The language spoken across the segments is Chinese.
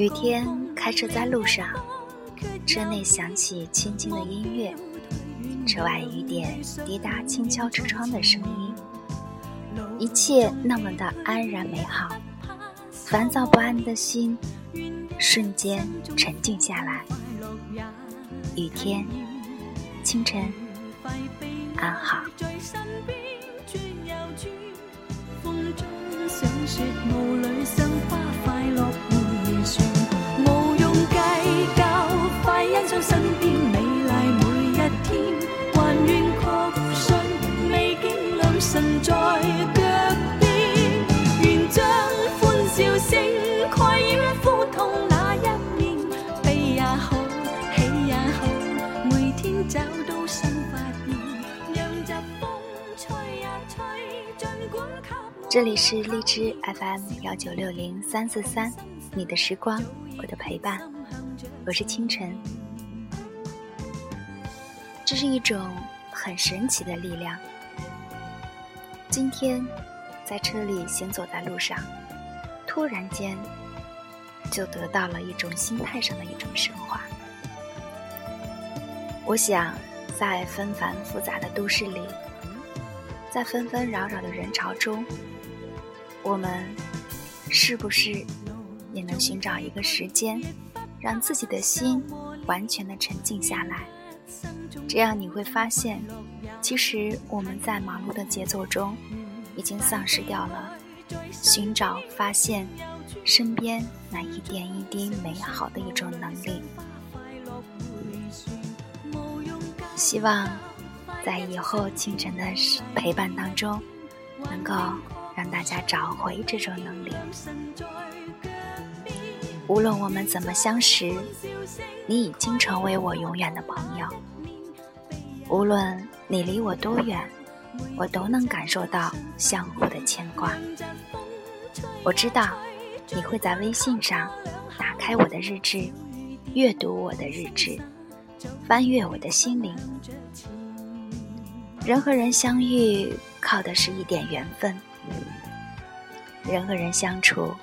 雨天开车在路上，车内响起轻轻的音乐，车外雨点滴答轻敲车窗的声音，一切那么的安然美好，烦躁不安的心瞬间沉静下来。雨天，清晨，安好。这里是荔枝 FM 幺九六零三四三，你的时光，我的陪伴，我是清晨。这是一种很神奇的力量。今天在车里行走在路上，突然间就得到了一种心态上的一种升华。我想，在纷繁复杂的都市里，在纷纷扰扰的人潮中。我们是不是也能寻找一个时间，让自己的心完全的沉静下来？这样你会发现，其实我们在忙碌的节奏中，已经丧失掉了寻找、发现身边那一点一滴美好的一种能力。希望在以后清晨的陪伴当中，能够。让大家找回这种能力。无论我们怎么相识，你已经成为我永远的朋友。无论你离我多远，我都能感受到相互的牵挂。我知道你会在微信上打开我的日志，阅读我的日志，翻阅我的心灵。人和人相遇，靠的是一点缘分。人和人相处，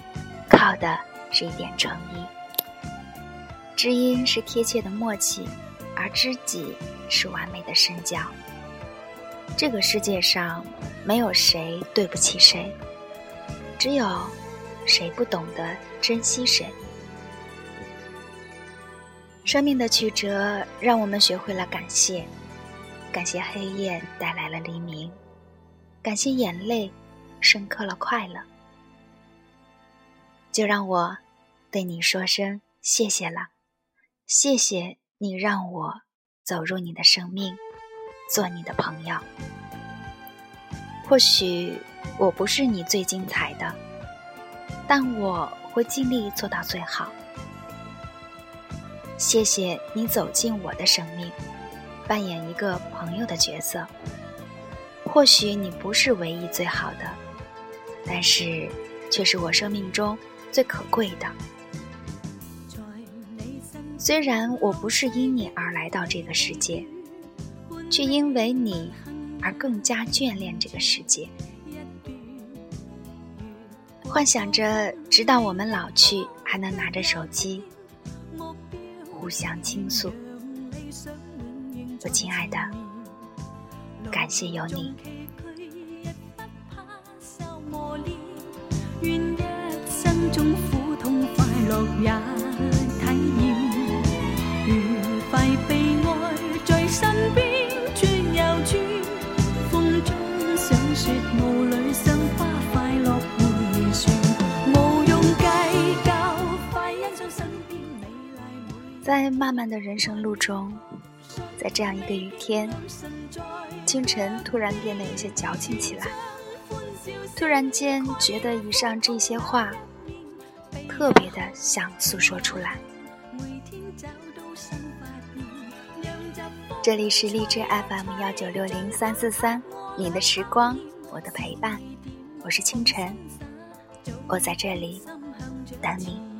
靠的是一点诚意。知音是贴切的默契，而知己是完美的深交。这个世界上没有谁对不起谁，只有谁不懂得珍惜谁。生命的曲折让我们学会了感谢，感谢黑夜带来了黎明，感谢眼泪。深刻了快乐，就让我对你说声谢谢了，谢谢你让我走入你的生命，做你的朋友。或许我不是你最精彩的，但我会尽力做到最好。谢谢你走进我的生命，扮演一个朋友的角色。或许你不是唯一最好的。但是，却是我生命中最可贵的。虽然我不是因你而来到这个世界，却因为你而更加眷恋这个世界。幻想着，直到我们老去，还能拿着手机互相倾诉。我亲爱的，感谢有你。在漫漫的人生路中，在这样一个雨天，清晨突然变得有些矫情起来。突然间觉得以上这些话特别的想诉说出来。这里是荔枝 FM 幺九六零三四三，你的时光，我的陪伴，我是清晨，我在这里等你。